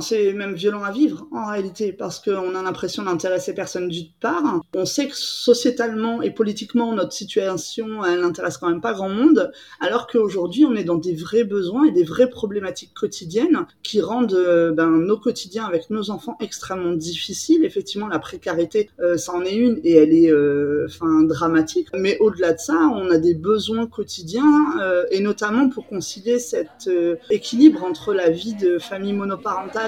C'est même violent à vivre en réalité parce qu'on a l'impression d'intéresser personne d'une part. On sait que sociétalement et politiquement notre situation elle n'intéresse quand même pas grand monde alors qu'aujourd'hui on est dans des vrais besoins et des vraies problématiques quotidiennes qui rendent euh, ben, nos quotidiens avec nos enfants extrêmement difficiles. Effectivement la précarité euh, ça en est une et elle est euh, dramatique mais au-delà de ça on a des besoins quotidiens et notamment pour concilier cet équilibre entre la vie de famille monoparentale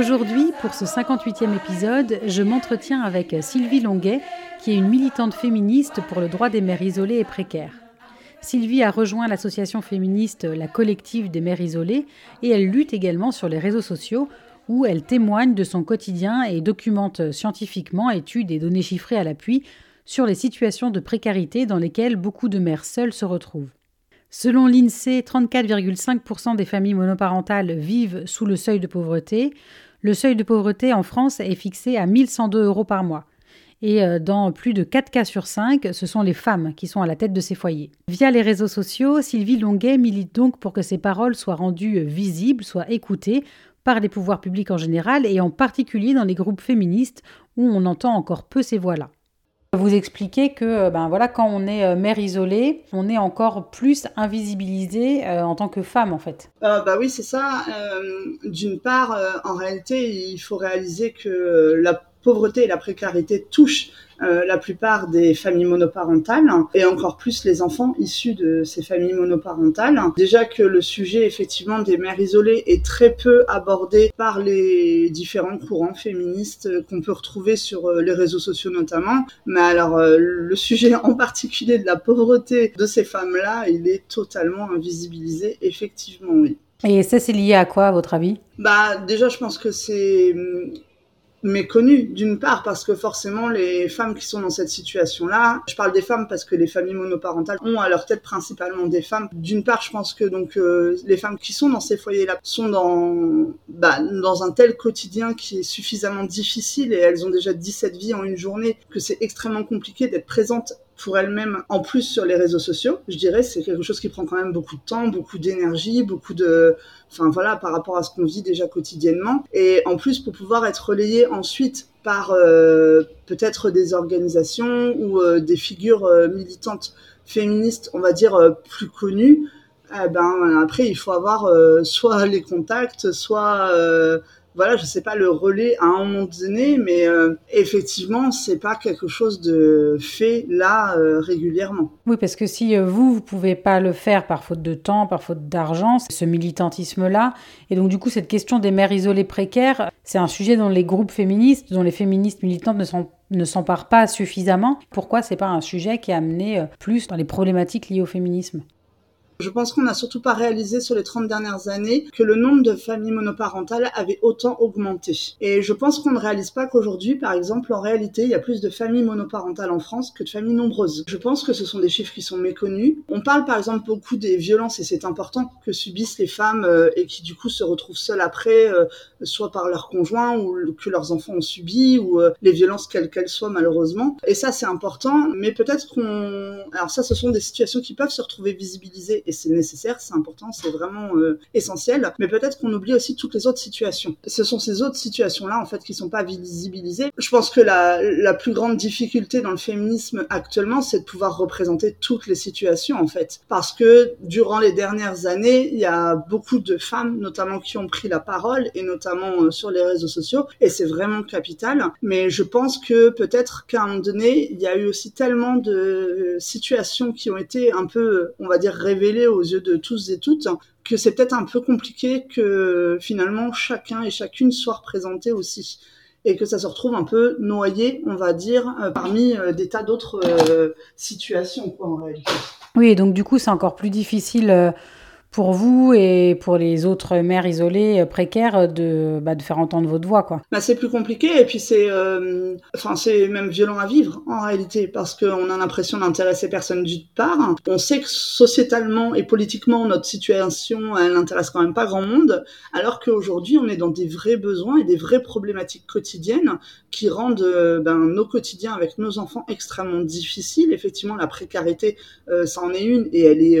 Aujourd'hui, pour ce 58e épisode, je m'entretiens avec Sylvie Longuet, qui est une militante féministe pour le droit des mères isolées et précaires. Sylvie a rejoint l'association féministe La Collective des mères isolées et elle lutte également sur les réseaux sociaux où elle témoigne de son quotidien et documente scientifiquement, études et données chiffrées à l'appui, sur les situations de précarité dans lesquelles beaucoup de mères seules se retrouvent. Selon l'INSEE, 34,5% des familles monoparentales vivent sous le seuil de pauvreté. Le seuil de pauvreté en France est fixé à 1102 euros par mois. Et euh, dans plus de 4 cas sur 5, ce sont les femmes qui sont à la tête de ces foyers. Via les réseaux sociaux, Sylvie Longuet milite donc pour que ces paroles soient rendues visibles, soient écoutées par les pouvoirs publics en général et en particulier dans les groupes féministes où on entend encore peu ces voix-là. Vous expliquez que euh, ben voilà, quand on est euh, mère isolée, on est encore plus invisibilisé euh, en tant que femme en fait. bah oui, c'est ça. D'une part, en réalité, il faut réaliser que la pauvreté et la précarité touchent euh, la plupart des familles monoparentales et encore plus les enfants issus de ces familles monoparentales. Déjà que le sujet effectivement des mères isolées est très peu abordé par les différents courants féministes qu'on peut retrouver sur euh, les réseaux sociaux notamment. Mais alors euh, le sujet en particulier de la pauvreté de ces femmes-là, il est totalement invisibilisé effectivement, oui. Et ça, c'est lié à quoi, à votre avis? Bah, déjà, je pense que c'est hum, méconnu d'une part parce que forcément les femmes qui sont dans cette situation-là, je parle des femmes parce que les familles monoparentales ont à leur tête principalement des femmes. D'une part, je pense que donc euh, les femmes qui sont dans ces foyers-là sont dans bah, dans un tel quotidien qui est suffisamment difficile et elles ont déjà 17 vies en une journée que c'est extrêmement compliqué d'être présente pour elle-même en plus sur les réseaux sociaux. Je dirais c'est quelque chose qui prend quand même beaucoup de temps, beaucoup d'énergie, beaucoup de enfin voilà par rapport à ce qu'on vit déjà quotidiennement et en plus pour pouvoir être relayé ensuite par euh, peut-être des organisations ou euh, des figures euh, militantes féministes, on va dire plus connues, eh ben après il faut avoir soit les contacts, soit voilà, je sais pas le relais à un moment donné, mais euh, effectivement, c'est pas quelque chose de fait là euh, régulièrement. Oui, parce que si euh, vous vous pouvez pas le faire par faute de temps, par faute d'argent, ce militantisme-là, et donc du coup cette question des mères isolées précaires, c'est un sujet dont les groupes féministes, dont les féministes militantes ne sont ne s'emparent pas suffisamment. Pourquoi c'est pas un sujet qui est amené plus dans les problématiques liées au féminisme? Je pense qu'on n'a surtout pas réalisé sur les 30 dernières années que le nombre de familles monoparentales avait autant augmenté. Et je pense qu'on ne réalise pas qu'aujourd'hui, par exemple, en réalité, il y a plus de familles monoparentales en France que de familles nombreuses. Je pense que ce sont des chiffres qui sont méconnus. On parle par exemple beaucoup des violences, et c'est important, que subissent les femmes euh, et qui du coup se retrouvent seules après, euh, soit par leur conjoint ou que leurs enfants ont subi, ou euh, les violences quelles qu'elles soient malheureusement. Et ça c'est important, mais peut-être qu'on... Alors ça ce sont des situations qui peuvent se retrouver visibilisées et c'est nécessaire, c'est important, c'est vraiment euh, essentiel. Mais peut-être qu'on oublie aussi toutes les autres situations. Ce sont ces autres situations-là, en fait, qui sont pas visibilisées. Je pense que la, plus grande difficulté dans le féminisme actuellement, c'est de pouvoir représenter toutes les situations, en fait. Parce que durant les dernières années, il y a beaucoup de femmes, notamment, qui ont pris la parole, et notamment euh, sur les réseaux sociaux, et c'est vraiment capital. Mais je pense que peut-être qu'à un moment donné, il y a eu aussi tellement de situations qui ont été un peu, on va dire, révélées aux yeux de tous et toutes que c'est peut-être un peu compliqué que finalement chacun et chacune soit représenté aussi. et que ça se retrouve un peu noyé, on va dire, parmi des tas d'autres situations, quoi, en réalité. Oui, donc du coup, c'est encore plus difficile pour vous et pour les autres mères isolées euh, précaires de, bah, de faire entendre votre voix quoi. Bah, c'est plus compliqué et puis c'est euh, c'est même violent à vivre en réalité parce qu'on a l'impression d'intéresser personne d'une part. On sait que sociétalement et politiquement notre situation elle n'intéresse quand même pas grand monde alors qu'aujourd'hui on est dans des vrais besoins et des vraies problématiques quotidiennes qui rendent euh, ben, nos quotidiens avec nos enfants extrêmement difficiles. Effectivement la précarité ça en est une et elle est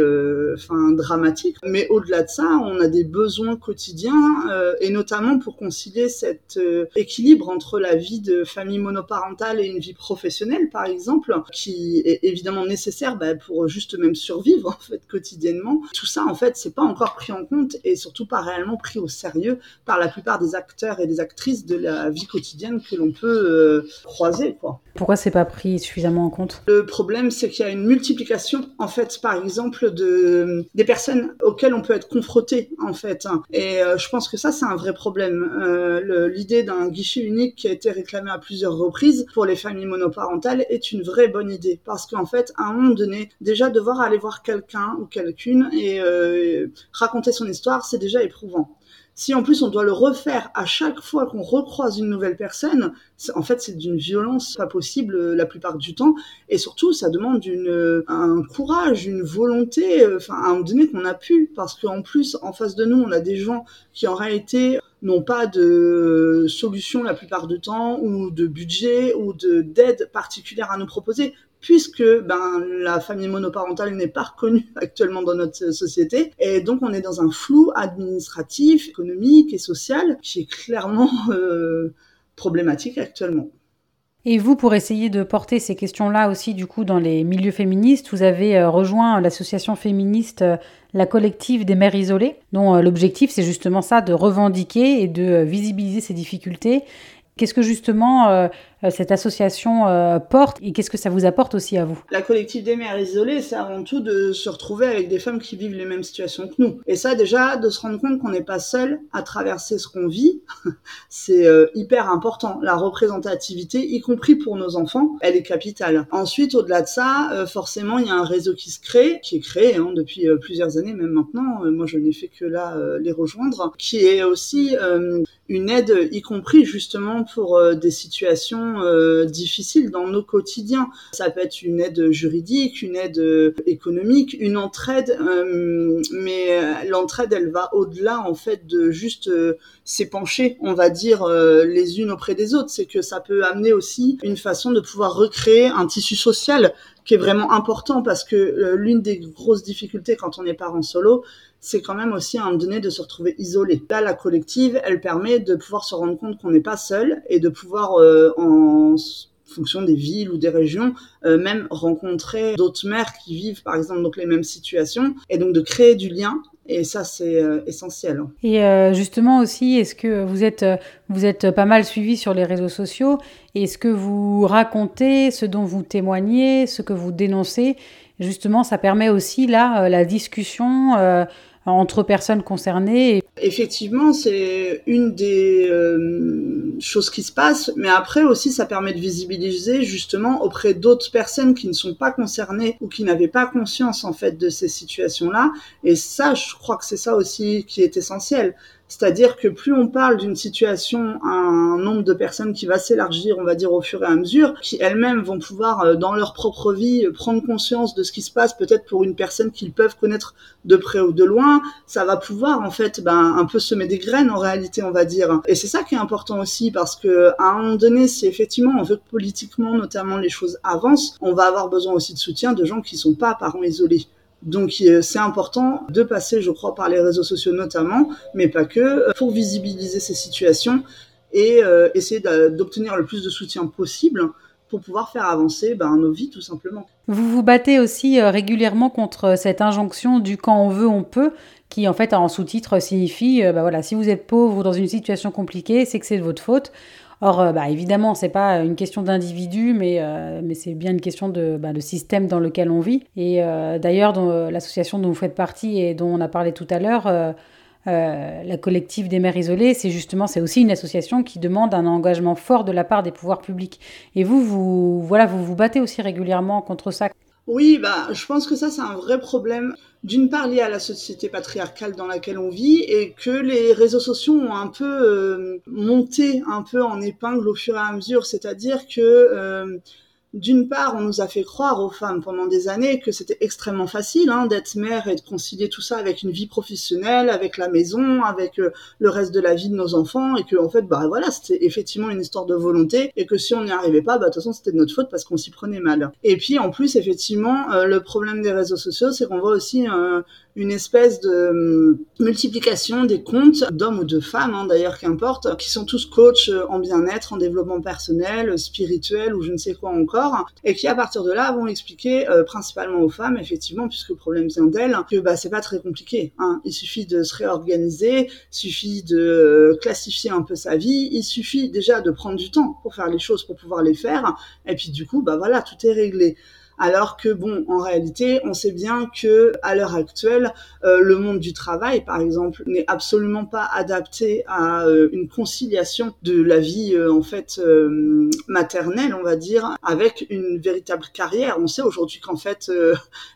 enfin dramatique mais au-delà de ça, on a des besoins quotidiens euh, et notamment pour concilier cet euh, équilibre entre la vie de famille monoparentale et une vie professionnelle, par exemple, qui est évidemment nécessaire bah, pour juste même survivre en fait quotidiennement. Tout ça, en fait, c'est pas encore pris en compte et surtout pas réellement pris au sérieux par la plupart des acteurs et des actrices de la vie quotidienne que l'on peut euh, croiser, quoi. Pourquoi c'est pas pris suffisamment en compte? Le problème, c'est qu'il y a une multiplication, en fait, par exemple, de des personnes auxquelles on peut être confronté en fait. Et euh, je pense que ça c'est un vrai problème. Euh, l'idée d'un guichet unique qui a été réclamé à plusieurs reprises pour les familles monoparentales est une vraie bonne idée parce qu'en fait à un moment donné déjà devoir aller voir quelqu'un ou quelqu'une et euh, raconter son histoire c'est déjà éprouvant. Si en plus on doit le refaire à chaque fois qu'on recroise une nouvelle personne, en fait c'est d'une violence pas possible euh, la plupart du temps. Et surtout ça demande euh, un courage, une volonté, euh, enfin à un moment donné qu'on a pu. Parce qu'en plus en face de nous on a des gens qui en réalité n'ont pas de solution la plupart du temps ou de budget ou de d'aide particulière à nous proposer puisque ben, la famille monoparentale n'est pas reconnue actuellement dans notre société. Et donc on est dans un flou administratif, économique et social qui est clairement euh, problématique actuellement. Et vous, pour essayer de porter ces questions-là aussi, du coup, dans les milieux féministes, vous avez euh, rejoint l'association féministe euh, La Collective des Mères Isolées, dont l'objectif, c'est justement ça, de revendiquer et de visibiliser ces difficultés Qu'est-ce que justement cette association euh, porte et qu'est-ce que ça vous apporte aussi à vous? La collective des mères isolées, c'est avant tout de se retrouver avec des femmes qui vivent les mêmes situations que nous. Et ça, déjà, de se rendre compte qu'on n'est pas seul à traverser ce qu'on vit, c'est hyper important. La représentativité, y compris pour nos enfants, elle est capitale. Ensuite, au-delà de ça, forcément, il y a un réseau qui se crée, qui est créé hein, depuis plusieurs années, même maintenant. moi, je n'ai fait que là les rejoindre, qui est aussi une aide, y compris justement pour euh, des situations euh, difficiles dans nos quotidiens. Ça peut être une aide juridique, une aide euh, économique, une entraide, mais l'entraide, elle va au-delà en fait de juste s'épancher, on va dire, les unes auprès des autres. C'est que ça peut amener aussi une façon de pouvoir recréer un tissu social qui est vraiment important parce que l'une des grosses difficultés quand on est parent solo, c'est quand même aussi un donné de se retrouver isolé. Là, la collective, elle permet de pouvoir se rendre compte qu'on n'est pas seul et de pouvoir, euh, en fonction des villes ou des régions, euh, même rencontrer d'autres mères qui vivent par exemple donc les mêmes situations et donc de créer du lien et ça, c'est euh, essentiel. Et justement aussi, est-ce que vous êtes, vous êtes pas mal suivi sur les réseaux sociaux? Est-ce que vous racontez ce dont vous témoignez, ce que vous dénoncez? Justement, ça permet aussi là la discussion entre personnes concernées. Effectivement, c'est une des euh, choses qui se passent, mais après aussi, ça permet de visibiliser justement auprès d'autres personnes qui ne sont pas concernées ou qui n'avaient pas conscience en fait de ces situations-là. Et ça, je crois que c'est ça aussi qui est essentiel. C'est-à-dire que plus on parle d'une situation un nombre de personnes qui va s'élargir, on va dire au fur et à mesure, qui elles-mêmes vont pouvoir euh, dans leur propre vie euh, prendre conscience de ce qui se passe peut-être pour une personne qu'ils peuvent connaître de près ou de loin, ça va pouvoir en fait ben, un peu semer des graines en réalité on va dire. Et c'est ça qui est important aussi parce que à un moment donné, si effectivement on veut que politiquement notamment les choses avancent, on va avoir besoin aussi de soutien de gens qui sont pas parents isolés. Donc c'est important de passer, je crois, par les réseaux sociaux notamment, mais pas que, euh, pour visibiliser ces situations et euh, essayer d'obtenir le plus de soutien possible pour pouvoir faire avancer ben, nos vies tout simplement. Vous vous battez aussi euh, régulièrement contre cette injonction du quand on veut, on peut, qui en fait en sous-titre signifie, ben voilà, si vous êtes pauvre ou dans une situation compliquée, c'est que c'est de votre faute. Or, euh, bah, évidemment, c'est pas une question d'individu, mais, euh, mais c'est bien une question de, bah, de, système dans lequel on vit. Et euh, d'ailleurs, l'association dont vous faites partie et dont on a parlé tout à l'heure, la collective des mères isolées, c'est justement, c'est aussi une association qui demande un engagement fort de la part des pouvoirs publics. Et vous, vous, voilà, vous vous battez aussi régulièrement contre ça. Oui, bah, je pense que ça, c'est un vrai problème. D'une part, lié à la société patriarcale dans laquelle on vit et que les réseaux sociaux ont un peu euh, monté un peu en épingle au fur et à mesure. C'est-à-dire que euh, d'une part, on nous a fait croire aux femmes pendant des années que c'était extrêmement facile hein, d'être mère et de concilier tout ça avec une vie professionnelle, avec la maison, avec euh, le reste de la vie de nos enfants, et que en fait, bah voilà, c'était effectivement une histoire de volonté, et que si on n'y arrivait pas, bah de toute façon c'était de notre faute parce qu'on s'y prenait mal. Et puis en plus, effectivement, euh, le problème des réseaux sociaux, c'est qu'on voit aussi euh, une espèce de hum, multiplication des comptes d'hommes ou de femmes, hein, d'ailleurs qu'importe, qui sont tous coachs en bien-être, en développement personnel, spirituel ou je ne sais quoi encore, et qui à partir de là vont expliquer euh, principalement aux femmes, effectivement, puisque le problème vient d'elles, que bah c'est pas très compliqué. Hein. Il suffit de se réorganiser, il suffit de euh, classifier un peu sa vie, il suffit déjà de prendre du temps pour faire les choses, pour pouvoir les faire, et puis du coup bah voilà tout est réglé alors que bon, en réalité, on sait bien que à l'heure actuelle, euh, le monde du travail, par exemple, n'est absolument pas adapté à euh, une conciliation de la vie euh, en fait maternelle, on va dire, avec une véritable carrière. On sait aujourd'hui qu'en fait,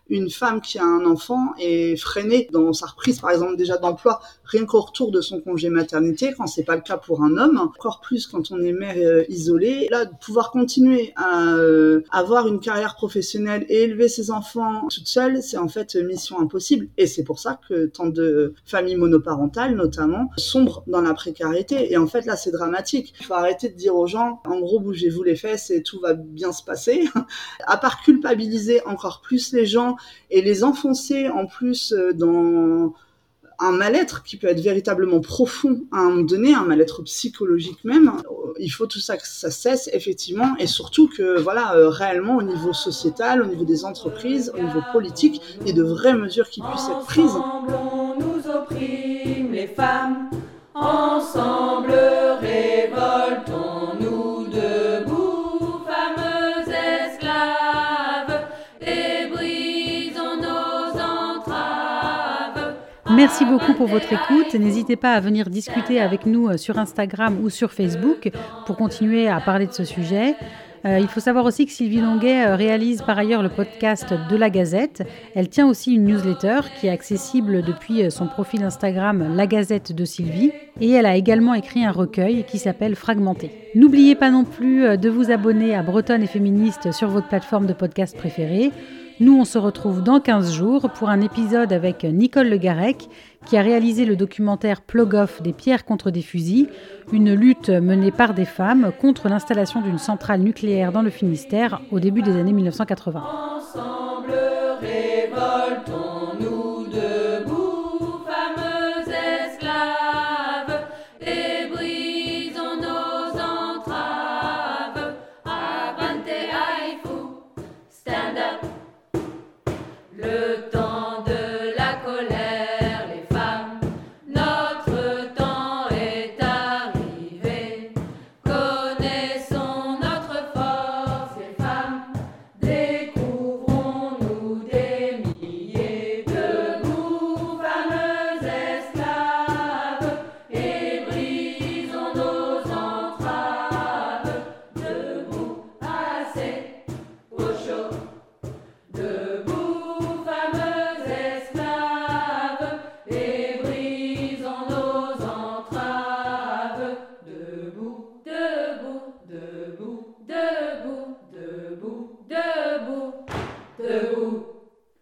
une femme qui a un enfant est freinée dans sa reprise, par exemple, déjà d'emploi, rien qu'au retour de son congé maternité, quand c'est pas le cas pour un homme, encore plus quand on est mère isolée. Là, de pouvoir continuer à avoir une carrière professionnelle et élever ses enfants toute seule, c'est en fait mission impossible. Et c'est pour ça que tant de familles monoparentales, notamment, sombrent dans la précarité. Et en fait, là, c'est dramatique. Il faut arrêter de dire aux gens, en gros, bougez-vous les fesses et tout va bien se passer. à part culpabiliser encore plus les gens et les enfoncer en plus dans un mal-être qui peut être véritablement profond à un moment donné, un mal-être psychologique même. Il faut tout ça que ça cesse effectivement et surtout que voilà euh, réellement au niveau sociétal, au niveau des entreprises, au niveau politique, il y ait de vraies mesures qui puissent être prises. Merci beaucoup pour votre écoute. N'hésitez pas à venir discuter avec nous euh, sur Instagram ou sur Facebook pour continuer à parler de ce sujet. Euh, il faut savoir aussi que Sylvie Longuet euh, réalise par ailleurs le podcast de la Gazette. Elle tient aussi une newsletter qui est accessible depuis son profil Instagram La Gazette de Sylvie. Et elle a également écrit un recueil qui s'appelle Fragmenté. N'oubliez pas non plus de vous abonner à Bretonne et Féministe sur votre plateforme de podcast préférée. Nous, on se retrouve dans 15 jours pour un épisode avec Nicole Le Garec, qui a réalisé le documentaire Plug Off des pierres contre des fusils, une lutte menée par des femmes contre l'installation d'une centrale nucléaire dans le Finistère au début des années 1980.